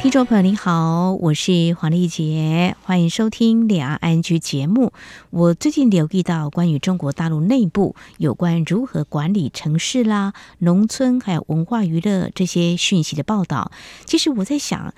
听众朋友，你好，我是黄丽杰，欢迎收听两岸 ING 节目。我最近留意到关于中国大陆内部有关如何管理城市啦、农村还有文化娱乐这些讯息的报道。其实我在想。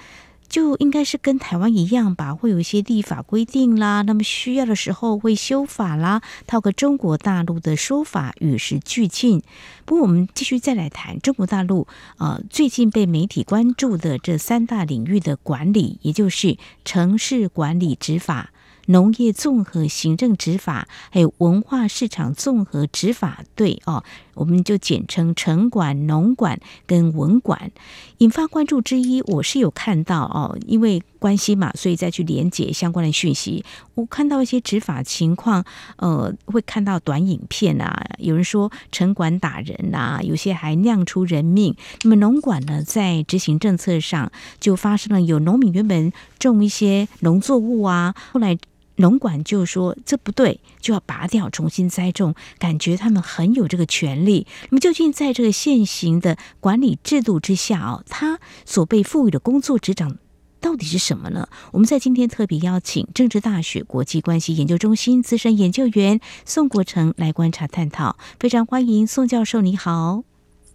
就应该是跟台湾一样吧，会有一些立法规定啦，那么需要的时候会修法啦，套个中国大陆的说法，与时俱进。不过我们继续再来谈中国大陆，呃，最近被媒体关注的这三大领域的管理，也就是城市管理执法。农业综合行政执法，还有文化市场综合执法队哦，我们就简称城管、农管跟文管。引发关注之一，我是有看到哦，因为关系嘛，所以再去连结相关的讯息。我看到一些执法情况，呃，会看到短影片啊，有人说城管打人啊，有些还酿出人命。那么农管呢，在执行政策上就发生了，有农民原本种一些农作物啊，后来。农管就说这不对，就要拔掉，重新栽种，感觉他们很有这个权利。那么究竟在这个现行的管理制度之下哦，他所被赋予的工作职掌到底是什么呢？我们在今天特别邀请政治大学国际关系研究中心资深研究员宋国成来观察探讨，非常欢迎宋教授，你好。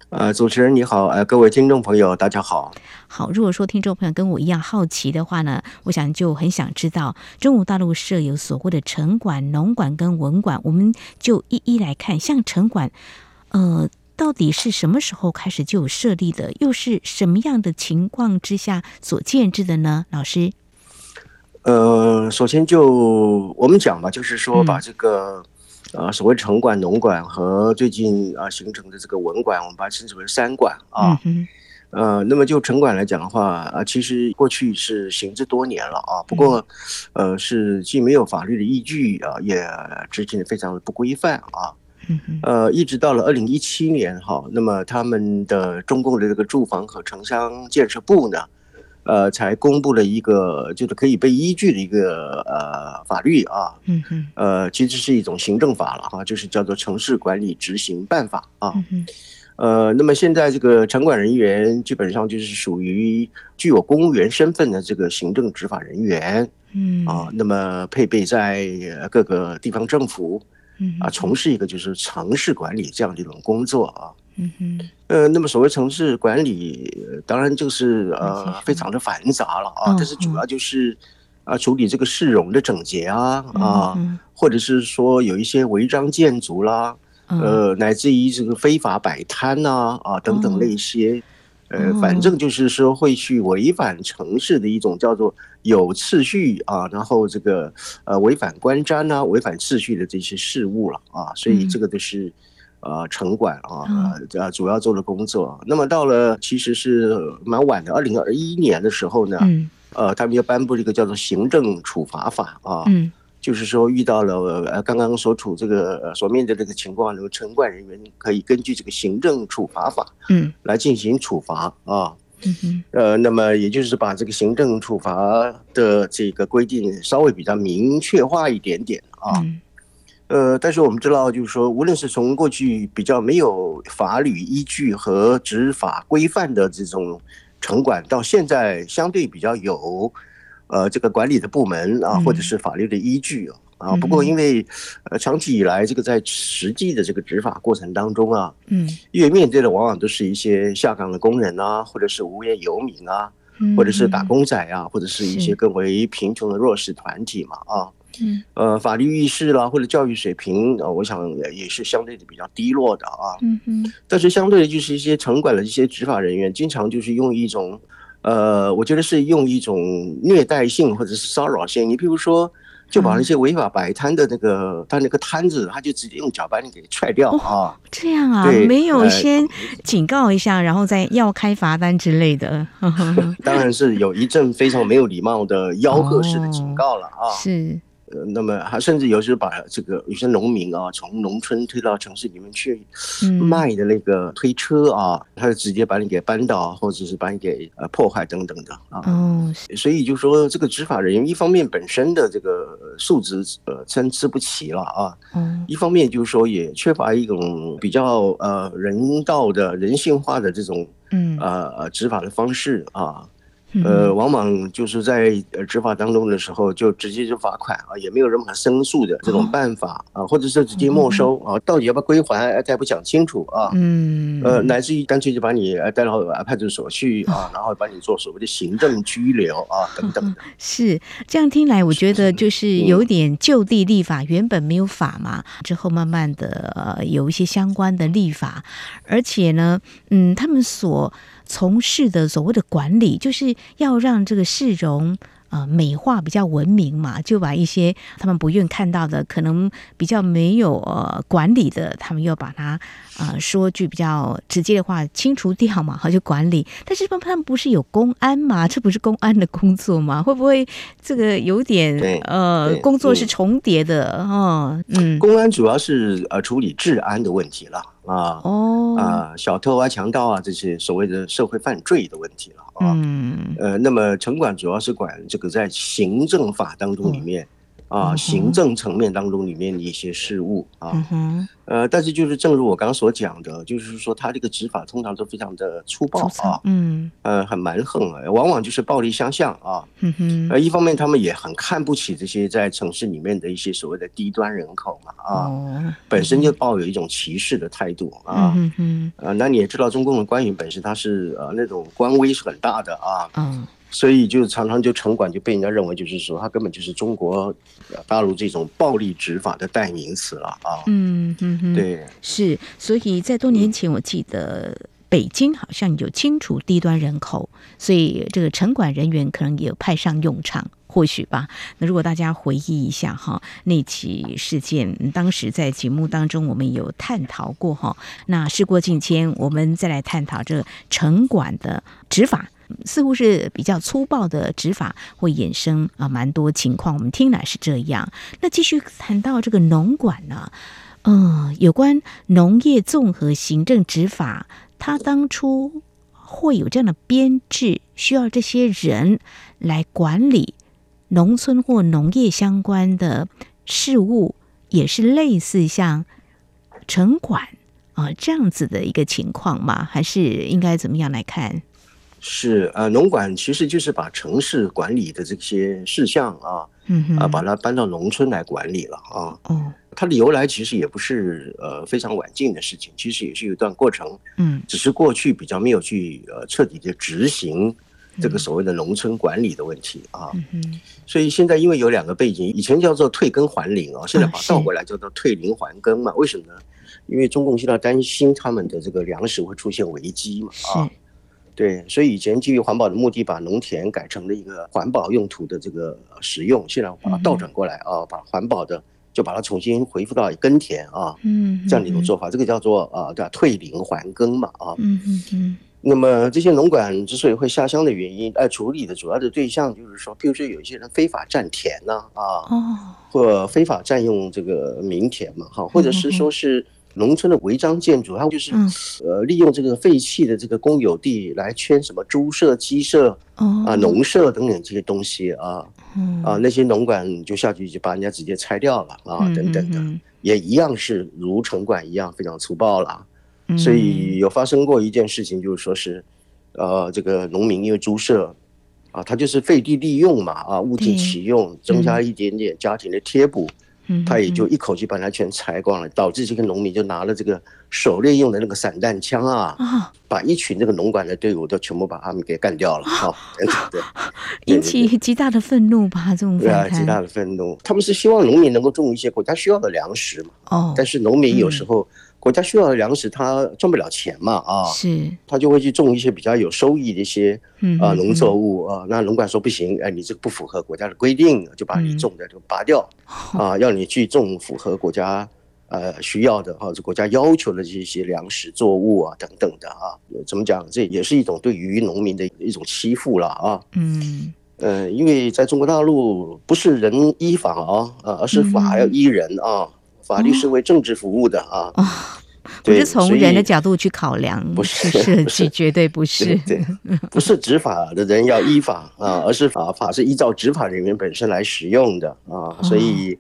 呃，主持人你好，呃，各位听众朋友，大家好。好，如果说听众朋友跟我一样好奇的话呢，我想就很想知道中国大陆设有所谓的城管、农管跟文管，我们就一一来看。像城管，呃，到底是什么时候开始就有设立的？又是什么样的情况之下所建制的呢？老师？呃，首先就我们讲吧，就是说把这个。嗯啊，所谓城管、农管和最近啊形成的这个文管，我们把它称之为三管啊。嗯、呃，那么就城管来讲的话啊，其实过去是行之多年了啊，不过呃是既没有法律的依据啊，也执行的非常的不规范啊。呃，一直到了二零一七年哈，那么他们的中共的这个住房和城乡建设部呢。呃，才公布了一个就是可以被依据的一个呃法律啊，嗯嗯，呃，其实是一种行政法了哈，就是叫做《城市管理执行办法》啊，嗯呃，那么现在这个城管人员基本上就是属于具有公务员身份的这个行政执法人员，嗯。啊，那么配备在各个地方政府，嗯啊，从事一个就是城市管理这样的一种工作啊。嗯哼，呃，那么所谓城市管理，当然就是呃非常的繁杂了啊，但是主要就是啊处理这个市容的整洁啊啊，或者是说有一些违章建筑啦，呃，乃至于这个非法摆摊呐啊等等那些，呃，反正就是说会去违反城市的一种叫做有秩序啊，然后这个呃违反观瞻呐、违反秩序的这些事物了啊，所以这个都是。呃，城管啊，呃，主要做的工作。那么到了其实是蛮晚的，二零二一年的时候呢，嗯、呃，他们又颁布了一个叫做行政处罚法啊，嗯、就是说遇到了呃刚刚所处这个所面对这个情况，那么城管人员可以根据这个行政处罚法，嗯，来进行处罚啊，嗯哼，呃，那么也就是把这个行政处罚的这个规定稍微比较明确化一点点啊。嗯。呃，但是我们知道，就是说，无论是从过去比较没有法律依据和执法规范的这种城管，到现在相对比较有，呃，这个管理的部门啊，或者是法律的依据啊。不过因为呃，长期以来这个在实际的这个执法过程当中啊，嗯，因为面对的往往都是一些下岗的工人啊，或者是无业游民啊，或者是打工仔啊，或者是一些更为贫穷的弱势团体嘛，啊。嗯，呃，法律意识啦，或者教育水平，呃，我想也是相对的比较低落的啊。嗯嗯。但是相对的，就是一些城管的一些执法人员，经常就是用一种，呃，我觉得是用一种虐待性或者是骚扰性。你比如说，就把那些违法摆摊的那个、嗯、他那个摊子，他就直接用脚把你给踹掉啊、哦。这样啊？没有先警告一下，呃、然后再要开罚单之类的。当然是有一阵非常没有礼貌的吆喝式的警告了啊。哦、是。呃，那么还甚至有时候把这个有些农民啊，从农村推到城市里面去卖的那个推车啊，嗯、他就直接把你给扳倒，或者是把你给呃破坏等等的啊。哦，所以就说这个执法人员一方面本身的这个素质呃参差不齐了啊，嗯，一方面就是说也缺乏一种比较呃人道的人性化的这种嗯。呃执法的方式啊。呃，往往就是在执法当中的时候，就直接就罚款啊，也没有任何申诉的这种办法啊，或者是直接没收啊，到底要不要归还，他也不讲清楚啊。嗯。呃，乃至于干脆就把你带到派出所去啊，然后把你做所谓的行政拘留啊，等等。是这样听来，我觉得就是有点就地立法，原本没有法嘛，之后慢慢的呃有一些相关的立法，而且呢，嗯，他们所。从事的所谓的管理，就是要让这个市容啊、呃、美化，比较文明嘛，就把一些他们不愿看到的，可能比较没有呃管理的，他们又把它啊、呃、说句比较直接的话，清除掉嘛，好就管理。但是他们不是有公安嘛？这不是公安的工作吗？会不会这个有点呃工作是重叠的？哦，嗯，公安主要是呃处理治安的问题了。啊哦啊，小偷啊、强盗啊这些所谓的社会犯罪的问题了啊。嗯呃，那么城管主要是管这个在行政法当中里面。啊，行政层面当中里面的一些事务啊，嗯、呃，但是就是正如我刚刚所讲的，就是说他这个执法通常都非常的粗暴啊，嗯，呃，很蛮横啊，往往就是暴力相向啊，嗯哼，呃，一方面他们也很看不起这些在城市里面的一些所谓的低端人口嘛，啊，哦、本身就抱有一种歧视的态度啊，嗯哼，呃，那你也知道中共的官员本身他是呃那种官威是很大的啊，嗯。所以就常常就城管就被人家认为就是说他根本就是中国大陆这种暴力执法的代名词了啊。嗯嗯嗯，对，是。所以在多年前，我记得北京好像有清除低端人口，所以这个城管人员可能也有派上用场，或许吧。那如果大家回忆一下哈，那起事件，当时在节目当中我们有探讨过哈。那事过境迁，我们再来探讨这个城管的执法。似乎是比较粗暴的执法，会衍生啊蛮多情况。我们听来是这样。那继续谈到这个农管呢，嗯，有关农业综合行政执法，它当初会有这样的编制，需要这些人来管理农村或农业相关的事务，也是类似像城管啊这样子的一个情况吗？还是应该怎么样来看？是呃，农管其实就是把城市管理的这些事项啊，嗯哼，啊，把它搬到农村来管理了啊。哦，它的由来其实也不是呃非常晚近的事情，其实也是有一段过程。嗯，只是过去比较没有去呃彻底的执行这个所谓的农村管理的问题啊。嗯哼，所以现在因为有两个背景，以前叫做退耕还林啊，现在把它倒过来叫做退林还耕嘛。为什么呢？因为中共现在担心他们的这个粮食会出现危机嘛。啊。对，所以以前基于环保的目的，把农田改成了一个环保用途的这个使用，现在把它倒转过来啊，把环保的就把它重新恢复到耕田啊，嗯，这样的一种做法，这个叫做啊，对吧？退林还耕嘛，啊，嗯嗯嗯。那么这些农管之所以会下乡的原因，呃，处理的主要的对象就是说，譬如说有一些人非法占田呐，啊，哦，或非法占用这个民田嘛，哈，或者是说是。农村的违章建筑，它就是呃利用这个废弃的这个公有地来圈什么猪舍、鸡舍啊、农舍等等这些东西啊，啊那些农管就下去就把人家直接拆掉了啊等等的，也一样是如城管一样非常粗暴了。所以。有发生过一件事情，就是说是呃这个农民因为猪舍啊，他就是废地利用嘛啊，物尽其用，增加一点点家庭的贴补。他也就一口气把它全拆光了，导致这个农民就拿了这个狩猎用的那个散弹枪啊，把一群这个农管的队伍都全部把他们给干掉了。好，对，引起极大的愤怒吧？这种对啊，极大的愤怒。他们是希望农民能够种一些国家需要的粮食嘛？哦，但是农民有时候。国家需要的粮食，他赚不了钱嘛？啊，是，他就会去种一些比较有收益的一些啊农作物啊。那农管说不行，哎，你这个不符合国家的规定，就把你种的就拔掉啊，要你去种符合国家呃需要的或者国家要求的这些粮食作物啊等等的啊。怎么讲？这也是一种对于农民的一种欺负了啊。嗯。呃，因为在中国大陆不是人依法啊，呃，而是法要依人啊，嗯、法律是为政治服务的啊。哦不是从人的角度去考量，不是设计，绝对不是。对，不是执法的人要依法啊，而是法法是依照执法人员本身来使用的啊，所以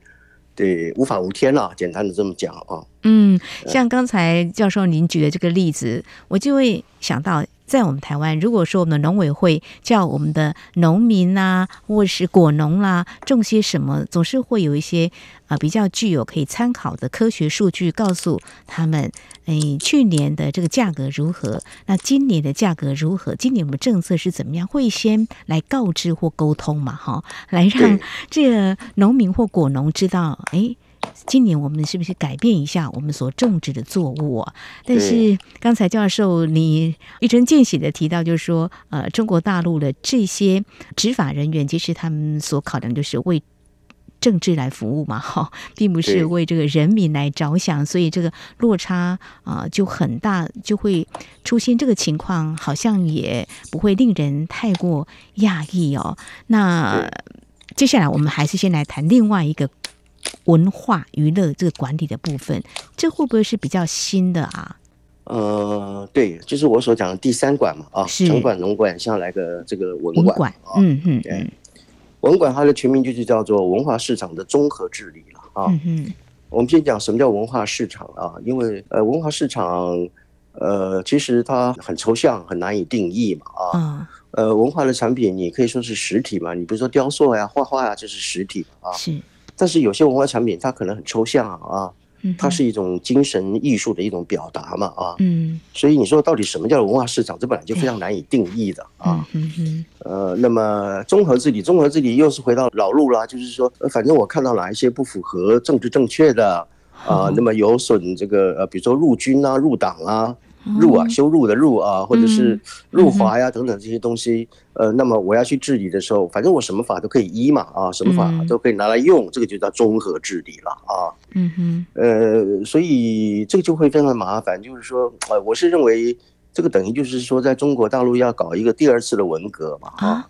对无法无天了，简单的这么讲啊。嗯，像刚才教授您举的这个例子，我就会想到。在我们台湾，如果说我们的农委会叫我们的农民啊，或是果农啦，种些什么，总是会有一些啊、呃、比较具有可以参考的科学数据，告诉他们，哎，去年的这个价格如何？那今年的价格如何？今年我们政策是怎么样？会先来告知或沟通嘛，哈，来让这个农民或果农知道，哎。今年我们是不是改变一下我们所种植的作物啊？但是刚才教授你一针见血的提到，就是说，呃，中国大陆的这些执法人员，其实他们所考量就是为政治来服务嘛，哈，并不是为这个人民来着想，所以这个落差啊、呃、就很大，就会出现这个情况，好像也不会令人太过讶异哦。那接下来我们还是先来谈另外一个。文化娱乐这个管理的部分，这会不会是比较新的啊？呃，对，就是我所讲的第三管嘛，啊，城管、农管，像来个这个文管，管啊、嗯嗯，对，文管它的全名就是叫做文化市场的综合治理了啊。嗯哼，我们先讲什么叫文化市场啊？因为呃，文化市场呃，其实它很抽象，很难以定义嘛啊。嗯、呃，文化的产品你可以说是实体嘛，你比如说雕塑呀、画画呀，这是实体啊。是。但是有些文化产品它可能很抽象啊，它是一种精神艺术的一种表达嘛啊，嗯，所以你说到底什么叫文化市场，这本来就非常难以定义的啊，嗯嗯，呃，那么综合治理，综合治理又是回到老路啦，就是说，反正我看到哪一些不符合政治正确的啊，那么有损这个呃，比如说入军啊、入党啊。入啊，修入的入啊，或者是入华呀等等这些东西，呃，那么我要去治理的时候，反正我什么法都可以依嘛，啊，什么法都可以拿来用，这个就叫综合治理了啊。嗯哼，呃，所以这个就会非常麻烦，就是说，呃，我是认为。这个等于就是说，在中国大陆要搞一个第二次的文革嘛？啊，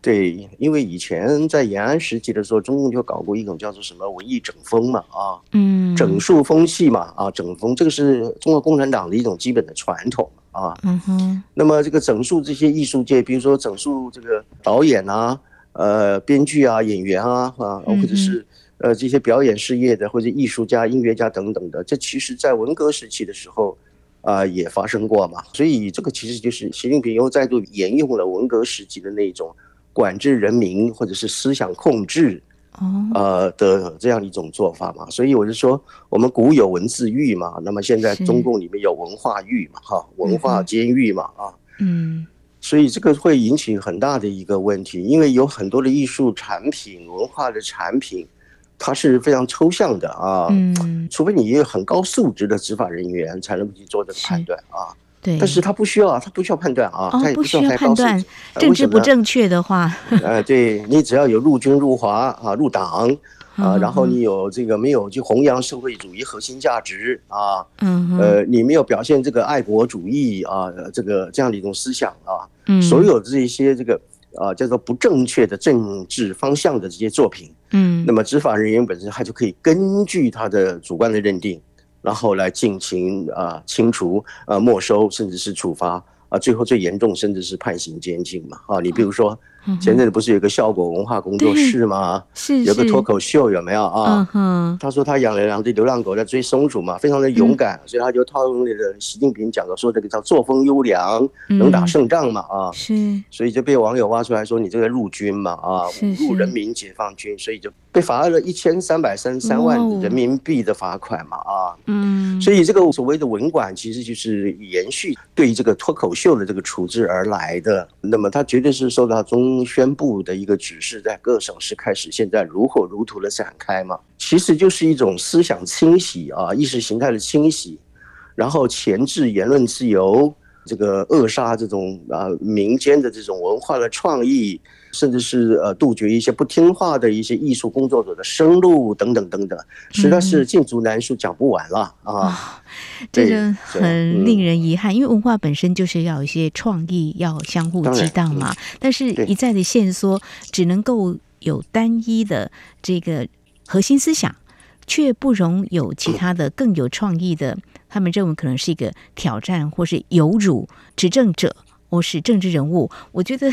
对，因为以前在延安时期的时候，中共就搞过一种叫做什么文艺整风嘛？啊，嗯，整肃风气嘛？啊，整风，这个是中国共产党的一种基本的传统啊。嗯哼。那么这个整肃这些艺术界，比如说整肃这个导演啊、呃，编剧啊、演员啊，啊，或者是呃这些表演事业的或者艺术家、音乐家等等的，这其实在文革时期的时候。啊、呃，也发生过嘛，所以这个其实就是习近平又再度沿用了文革时期的那种管制人民或者是思想控制，呃的这样一种做法嘛。所以我就说，我们古有文字狱嘛，那么现在中共里面有文化狱嘛，哈，文化监狱嘛，啊，嗯，所以这个会引起很大的一个问题，因为有很多的艺术产品、文化的产品。它是非常抽象的啊，嗯，除非你有很高素质的执法人员才能去做这个判断啊。对，但是他不需要，他不需要判断啊，他也不需要太高素质。政治不正确的话，呃，对，你只要有入军入华啊，入党啊，然后你有这个没有去弘扬社会主义核心价值啊，嗯，呃，你没有表现这个爱国主义啊，这个这样的一种思想啊，嗯，所有这一些这个。啊，叫做不正确的政治方向的这些作品，嗯，那么执法人员本身他就可以根据他的主观的认定，然后来进行啊清除、啊没收，甚至是处罚。啊，最后最严重甚至是判刑监禁嘛？啊，你比如说，前阵子不是有个效果文化工作室吗？是，有个脱口秀有没有啊？嗯，他说他养了两只流浪狗在追松鼠嘛，非常的勇敢，所以他就套用那个习近平讲的说这个叫作风优良，能打胜仗嘛？啊，是，所以就被网友挖出来说你这个入军嘛？啊，侮辱人民解放军，所以就。被罚了一千三百三十三万人民币的罚款嘛啊，嗯，所以这个所谓的文管其实就是延续对于这个脱口秀的这个处置而来的。那么他绝对是受到中宣布的一个指示，在各省市开始现在如火如荼的展开嘛，其实就是一种思想清洗啊，意识形态的清洗，然后前置言论自由这个扼杀这种啊民间的这种文化的创意，甚至是呃杜绝一些不听话的一些艺术工作者的生路等等等等，实在是罄竹难书，讲不完了啊！这个很令人遗憾，因为文化本身就是要有一些创意，要相互激荡嘛。但是一再的限缩，只能够有单一的这个核心思想，却不容有其他的更有创意的。他们认为可能是一个挑战，或是有辱执政者，或是政治人物。我觉得。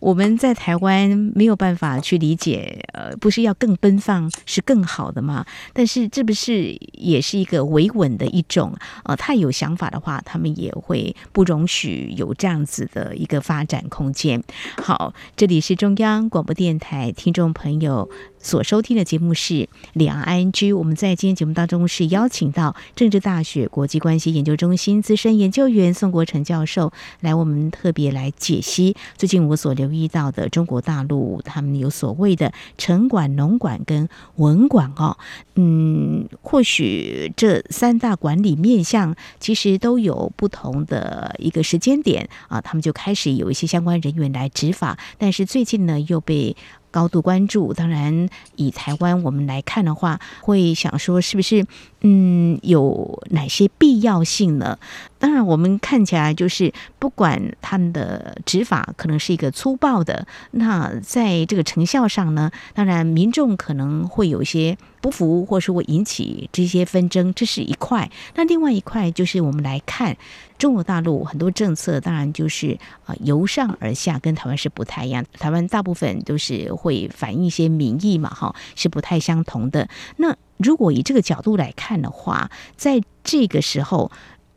我们在台湾没有办法去理解，呃，不是要更奔放是更好的吗？但是这不是也是一个维稳的一种？呃，太有想法的话，他们也会不容许有这样子的一个发展空间。好，这里是中央广播电台听众朋友所收听的节目是两岸 ING。我们在今天节目当中是邀请到政治大学国际关系研究中心资深研究员宋国成教授来，我们特别来解析最近我所留意到的中国大陆，他们有所谓的城管、农管跟文管哦，嗯，或许这三大管理面向其实都有不同的一个时间点啊，他们就开始有一些相关人员来执法，但是最近呢又被。高度关注，当然以台湾我们来看的话，会想说是不是嗯有哪些必要性呢？当然，我们看起来就是不管他们的执法可能是一个粗暴的，那在这个成效上呢，当然民众可能会有一些不服，或是会引起这些纷争，这是一块。那另外一块就是我们来看。中国大陆很多政策当然就是啊由上而下，跟台湾是不太一样。台湾大部分都是会反映一些民意嘛，哈，是不太相同的。那如果以这个角度来看的话，在这个时候，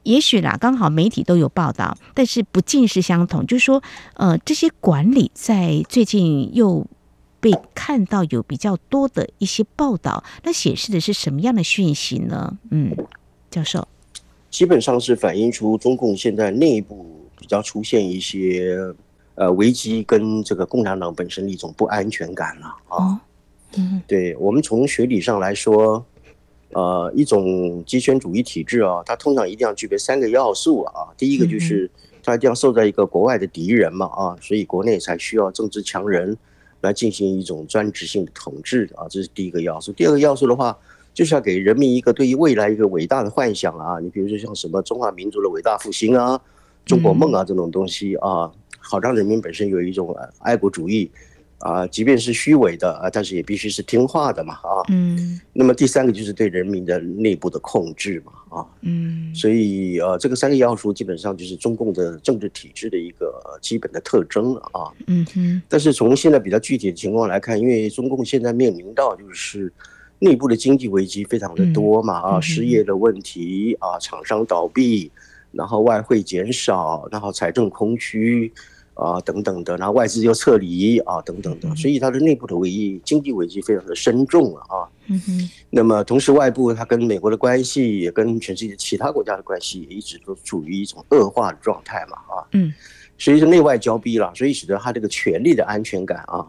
也许啦，刚好媒体都有报道，但是不尽是相同。就是说，呃，这些管理在最近又被看到有比较多的一些报道，那显示的是什么样的讯息呢？嗯，教授。基本上是反映出中共现在内部比较出现一些呃危机，跟这个共产党本身的一种不安全感了啊。嗯，对，我们从学理上来说，呃，一种极权主义体制啊，它通常一定要具备三个要素啊。第一个就是它一定要受在一个国外的敌人嘛啊，所以国内才需要政治强人来进行一种专制性的统治啊，这是第一个要素。第二个要素的话。就是要给人民一个对于未来一个伟大的幻想啊！你比如说像什么中华民族的伟大复兴啊、中国梦啊这种东西啊，好让人民本身有一种爱国主义啊，即便是虚伪的啊，但是也必须是听话的嘛啊。嗯。那么第三个就是对人民的内部的控制嘛啊。嗯。所以呃，这个三个要素基本上就是中共的政治体制的一个基本的特征了啊。嗯哼。但是从现在比较具体的情况来看，因为中共现在面临到就是。内部的经济危机非常的多嘛啊，失业的问题啊，厂商倒闭，然后外汇减少，然后财政空虚啊等等的，然后外资又撤离啊等等的，所以它的内部的危机经济危机非常的深重了啊。嗯哼。那么同时外部它跟美国的关系也跟全世界其他国家的关系也一直都处于一种恶化的状态嘛啊。嗯。所以是内外交逼了，所以使得它这个权力的安全感啊。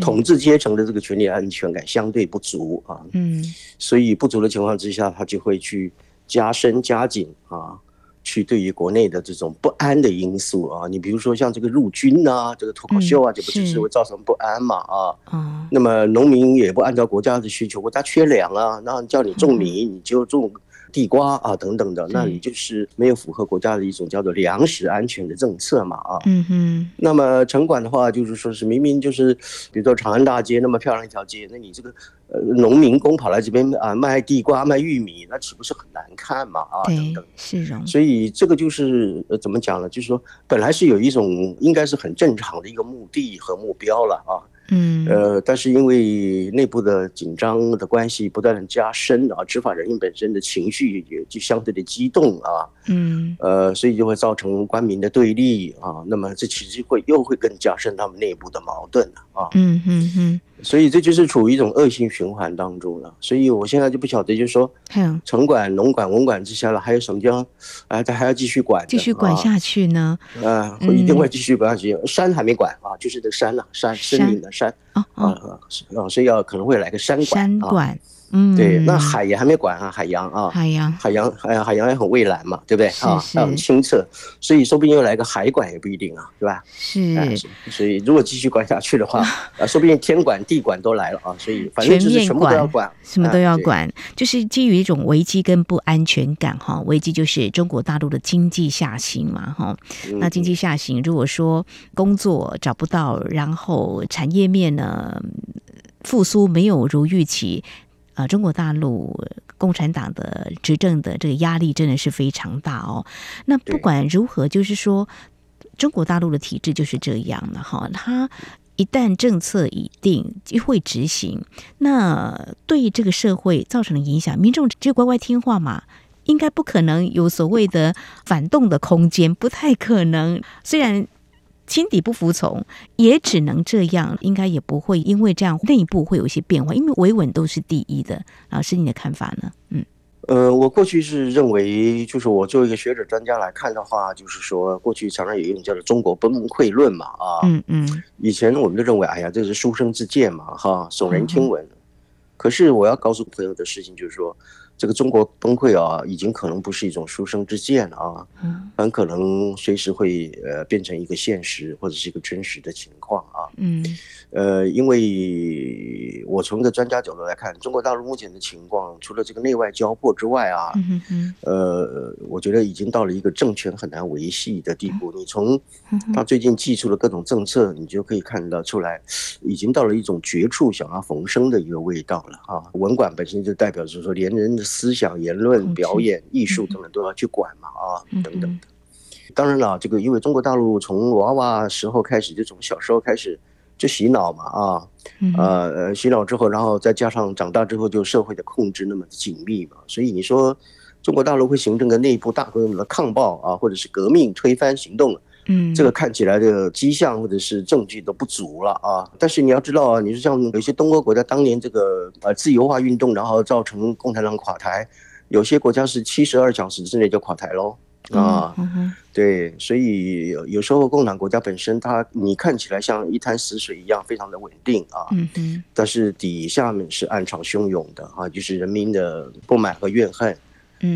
统治阶层的这个权力安全感相对不足啊，嗯，所以不足的情况之下，他就会去加深加紧啊，去对于国内的这种不安的因素啊，你比如说像这个入军啊，这个脱口秀啊，这不就是会造成不安嘛啊，嗯，那么农民也不按照国家的需求，国家缺粮啊，那叫你种米你就种。地瓜啊，等等的，那你就是没有符合国家的一种叫做粮食安全的政策嘛啊。嗯哼。那么城管的话，就是说是明明就是，比如说长安大街那么漂亮一条街，那你这个呃农民工跑来这边啊卖地瓜卖玉米，那岂不是很难看嘛啊？等等。是的。所以这个就是呃怎么讲呢？就是说本来是有一种应该是很正常的一个目的和目标了啊。嗯，呃，但是因为内部的紧张的关系不断的加深啊，执法人员本身的情绪也就相对的激动啊，嗯，呃，所以就会造成官民的对立啊，那么这其实会又会更加深他们内部的矛盾啊，嗯嗯嗯。所以这就是处于一种恶性循环当中了。所以我现在就不晓得，就是说，城管、农管、文管之下了，还有什么叫，啊，他还要继续管，继续管下去呢？啊，会一定会继续管下去。山还没管啊，就是这个山呐，山森林的山啊啊啊，所以要可能会来个山管。山管，嗯，对，那海也还没管啊，海洋啊，海洋，海洋，海洋，海洋也很蔚蓝嘛，对不对啊？很清澈，所以说不定又来个海管也不一定啊，对吧？是，哎、所以如果继续管下去的话，啊，说不定天管地管都来了啊，所以反正就是什么都要管，什么都要管，就是基于一种危机跟不安全感哈。危机就是中国大陆的经济下行嘛哈，那经济下行，如果说工作找不到，然后产业面呢？复苏没有如预期，啊、呃，中国大陆共产党的执政的这个压力真的是非常大哦。那不管如何，就是说，中国大陆的体制就是这样的哈。它一旦政策已定，就会执行，那对这个社会造成的影响，民众只有乖乖听话嘛，应该不可能有所谓的反动的空间，不太可能。虽然。心底不服从，也只能这样，应该也不会因为这样内部会有一些变化，因为维稳都是第一的。老师，你的看法呢？嗯，呃，我过去是认为，就是我作为一个学者专家来看的话，就是说过去常常有一种叫做“中国崩溃论”嘛，啊，嗯嗯，以前我们就认为，哎呀，这是书生之见嘛，哈，耸人听闻。嗯、可是我要告诉朋友的事情就是说。这个中国崩溃啊，已经可能不是一种书生之见了啊，很可能随时会呃变成一个现实或者是一个真实的情况啊。嗯，呃，因为我从一个专家角度来看，中国大陆目前的情况，除了这个内外交迫之外啊，呃，我觉得已经到了一个政权很难维系的地步。你从他最近寄出的各种政策，你就可以看得出来，已经到了一种绝处想要逢生的一个味道了啊。文管本身就代表着说，连人的。思想、言论、表演、艺术等等都要去管嘛啊，等等的。当然了，这个因为中国大陆从娃娃时候开始，就从小时候开始就洗脑嘛啊，呃，洗脑之后，然后再加上长大之后就社会的控制那么紧密嘛，所以你说中国大陆会形成个内部大规模的抗暴啊，或者是革命推翻行动。嗯，这个看起来的迹象或者是证据都不足了啊！但是你要知道啊，你说像有些东欧国家当年这个呃自由化运动，然后造成共产党垮台，有些国家是七十二小时之内就垮台喽啊！对，所以有有时候共产国家本身它你看起来像一滩死水一样非常的稳定啊，但是底下面是暗潮汹涌的啊，就是人民的不满和怨恨，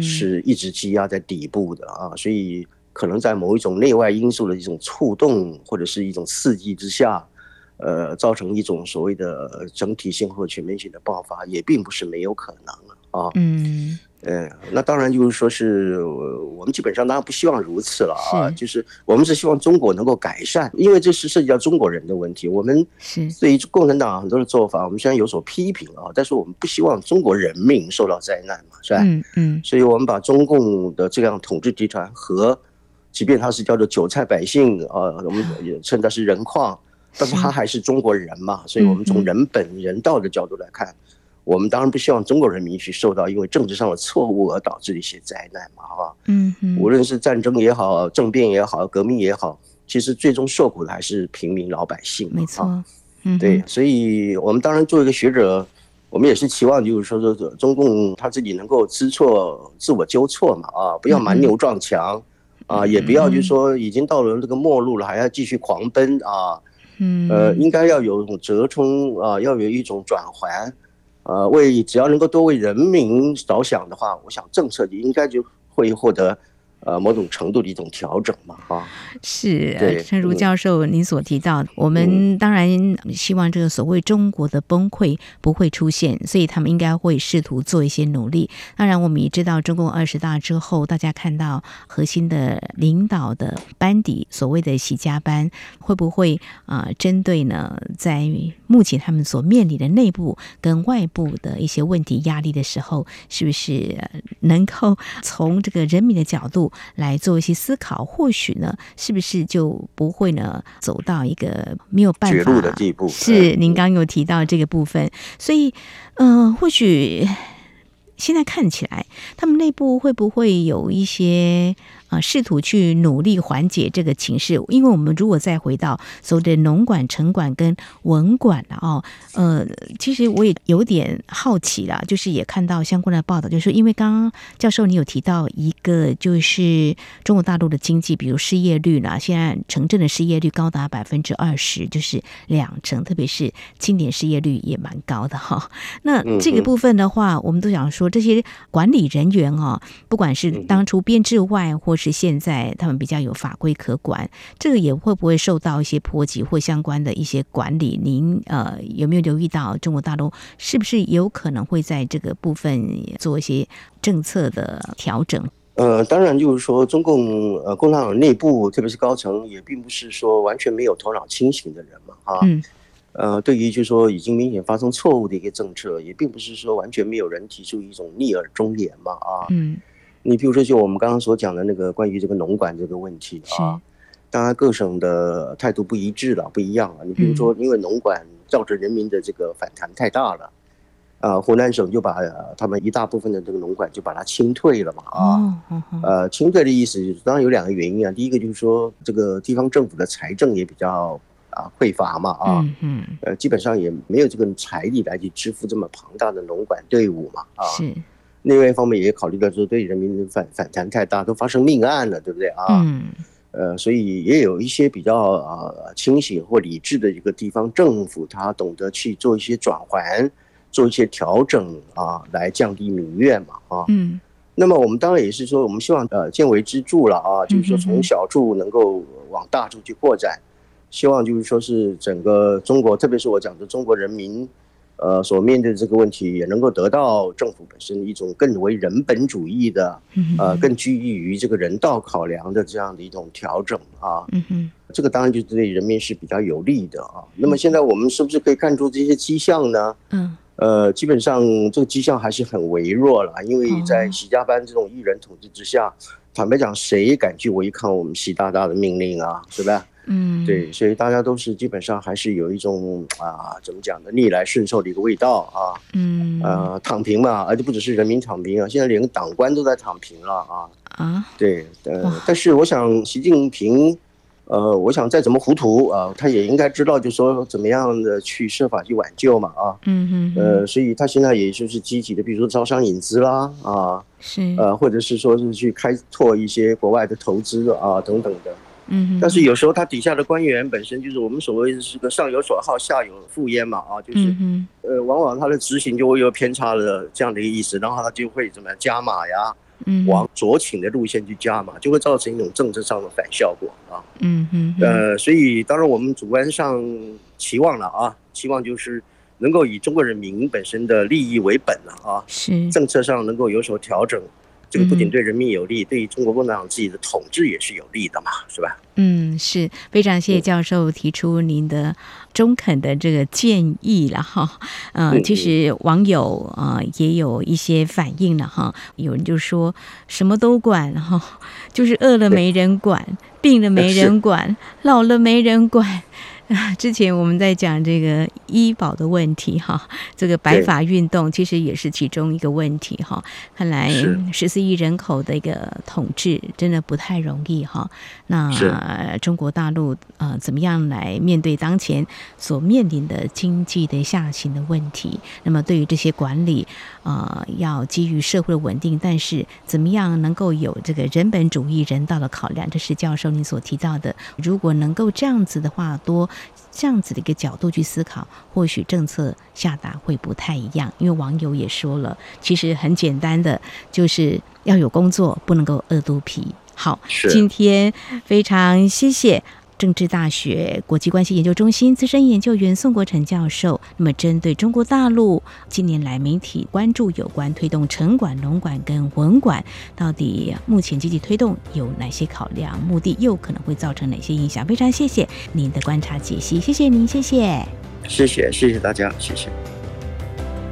是一直积压在底部的啊，所以。可能在某一种内外因素的一种触动或者是一种刺激之下，呃，造成一种所谓的整体性或全面性的爆发，也并不是没有可能啊。嗯，呃，那当然就是说是我们基本上当然不希望如此了啊，就是我们是希望中国能够改善，因为这是涉及到中国人的问题。我们对于共产党很多的做法，我们虽然有所批评啊，但是我们不希望中国人民受到灾难嘛，是吧？嗯嗯，所以我们把中共的这样统治集团和即便他是叫做韭菜百姓啊，我们也 称他是人矿，但是他还是中国人嘛，所以我们从人本人道的角度来看，我们当然不希望中国人民去受到因为政治上的错误而导致的一些灾难嘛，哈？嗯嗯，无论是战争也好，政变也好，革命也好，其实最终受苦的还是平民老百姓，没错。嗯，对，所以我们当然作为一个学者，我们也是期望就是说说中共他自己能够知错、自我纠错嘛，啊，不要蛮牛撞墙。啊，也不要就是说已经到了这个末路了，还要继续狂奔啊。嗯，呃，应该要有一种折冲啊，要有一种转换，呃，为只要能够多为人民着想的话，我想政策应该就会获得。呃，某种程度的一种调整嘛，哈，是。正如教授您所提到，我们当然希望这个所谓中国的崩溃不会出现，所以他们应该会试图做一些努力。当然，我们也知道中共二十大之后，大家看到核心的领导的班底，所谓的习家班，会不会啊，针对呢，在目前他们所面临的内部跟外部的一些问题压力的时候，是不是能够从这个人民的角度？来做一些思考，或许呢，是不是就不会呢走到一个没有办法绝路的地步？是，您刚有提到这个部分，所以，嗯、呃，或许现在看起来，他们内部会不会有一些啊，试图去努力缓解这个情势。因为我们如果再回到所谓的农管、城管跟文管了哦，呃，其实我也有点好奇啦，就是也看到相关的报道，就是说，因为刚刚教授你有提到一个，就是中国大陆的经济，比如失业率啦，现在城镇的失业率高达百分之二十，就是两成，特别是青年失业率也蛮高的哈。那这个部分的话，我们都想说，这些管理人员啊，不管是当初编制外，或是现在他们比较有法规可管，这个也会不会受到一些波及或相关的一些管理？您呃有没有留意到中国大陆是不是有可能会在这个部分做一些政策的调整？呃，当然就是说，中共呃共产党内部，特别是高层，也并不是说完全没有头脑清醒的人嘛，哈。嗯呃，对于就是说已经明显发生错误的一个政策，也并不是说完全没有人提出一种逆耳忠言嘛啊。嗯。你比如说，就我们刚刚所讲的那个关于这个农管这个问题啊，当然各省的态度不一致了，不一样了。你比如说，因为农管造成人民的这个反弹太大了，啊，湖南省就把他们一大部分的这个农管就把它清退了嘛啊。呃，清退的意思当然有两个原因啊，第一个就是说这个地方政府的财政也比较。啊，匮乏嘛，啊，嗯，呃，基本上也没有这个财力来去支付这么庞大的农管队伍嘛，啊，是。另外一方面也考虑到说对人民的反反弹太大，都发生命案了，对不对啊？嗯，呃，所以也有一些比较呃清醒或理智的一个地方政府，他懂得去做一些转换，做一些调整啊，来降低民怨嘛，啊，嗯。那么我们当然也是说，我们希望呃见微知著了啊，就是说从小处能够往大处去扩展。希望就是说，是整个中国，特别是我讲的中国人民，呃，所面对的这个问题，也能够得到政府本身一种更为人本主义的，呃，更基于这个人道考量的这样的一种调整啊。嗯哼，这个当然就对人民是比较有利的啊。那么现在我们是不是可以看出这些迹象呢？嗯，呃，基本上这个迹象还是很微弱了，因为在习家班这种一人统治之下，坦白讲，谁敢去违抗我们习大大的命令啊？是吧？嗯，对，所以大家都是基本上还是有一种啊，怎么讲呢，逆来顺受的一个味道啊。嗯，呃，躺平嘛，而且不只是人民躺平啊，现在连个党官都在躺平了啊。啊，对，呃，但是我想习近平，呃，我想再怎么糊涂啊，他也应该知道，就是说怎么样的去设法去挽救嘛啊。嗯嗯。呃，所以他现在也就是积极的，比如说招商引资啦啊，是，呃，或者是说是去开拓一些国外的投资啊等等的。嗯，但是有时候他底下的官员本身就是我们所谓的是个上有所好，下有附焉嘛啊，就是，呃，往往他的执行就会有偏差的这样的一个意思，然后他就会怎么样加码呀，往左倾的路线去加码，就会造成一种政治上的反效果啊。嗯嗯，呃，所以当然我们主观上期望了啊，期望就是能够以中国人民本身的利益为本了啊，是政策上能够有所调整。这个不仅对人民有利，嗯、对于中国共产党自己的统治也是有利的嘛，是吧？嗯，是非常谢谢教授提出您的中肯的这个建议了哈。嗯、呃，其实网友啊、呃、也有一些反应了哈，有人就说什么都管哈，就是饿了没人管，病了没人管，老了没人管。之前我们在讲这个医保的问题哈，这个白发运动其实也是其中一个问题哈。看来十四亿人口的一个统治真的不太容易哈。那中国大陆呃怎么样来面对当前所面临的经济的下行的问题？那么对于这些管理呃要基于社会的稳定，但是怎么样能够有这个人本主义、人道的考量？这是教授您所提到的。如果能够这样子的话，多。这样子的一个角度去思考，或许政策下达会不太一样。因为网友也说了，其实很简单的，就是要有工作，不能够饿肚皮。好，是今天非常谢谢。政治大学国际关系研究中心资深研究员宋国成教授，那么针对中国大陆近年来媒体关注有关推动城管、农管跟文管，到底目前积极推动有哪些考量、目的，又可能会造成哪些影响？非常谢谢您的观察解析，谢谢您，谢谢，谢谢，谢谢大家，谢谢。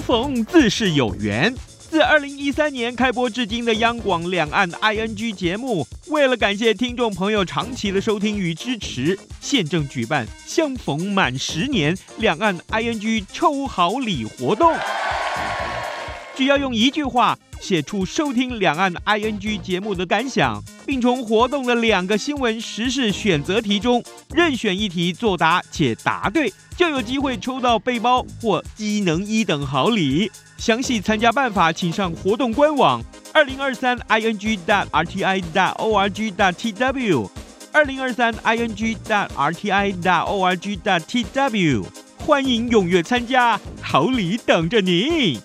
逢自是有缘。自二零一三年开播至今的央广两岸 ING 节目，为了感谢听众朋友长期的收听与支持，现正举办相逢满十年两岸 ING 抽好礼活动。只要用一句话写出收听两岸 ING 节目的感想，并从活动的两个新闻时事选择题中任选一题作答且答对，就有机会抽到背包或机能一等好礼。详细参加办法，请上活动官网二零二三 ing dot rti dot org dot tw 二零二三 ing dot rti dot org dot tw，欢迎踊跃参加，好礼等着你。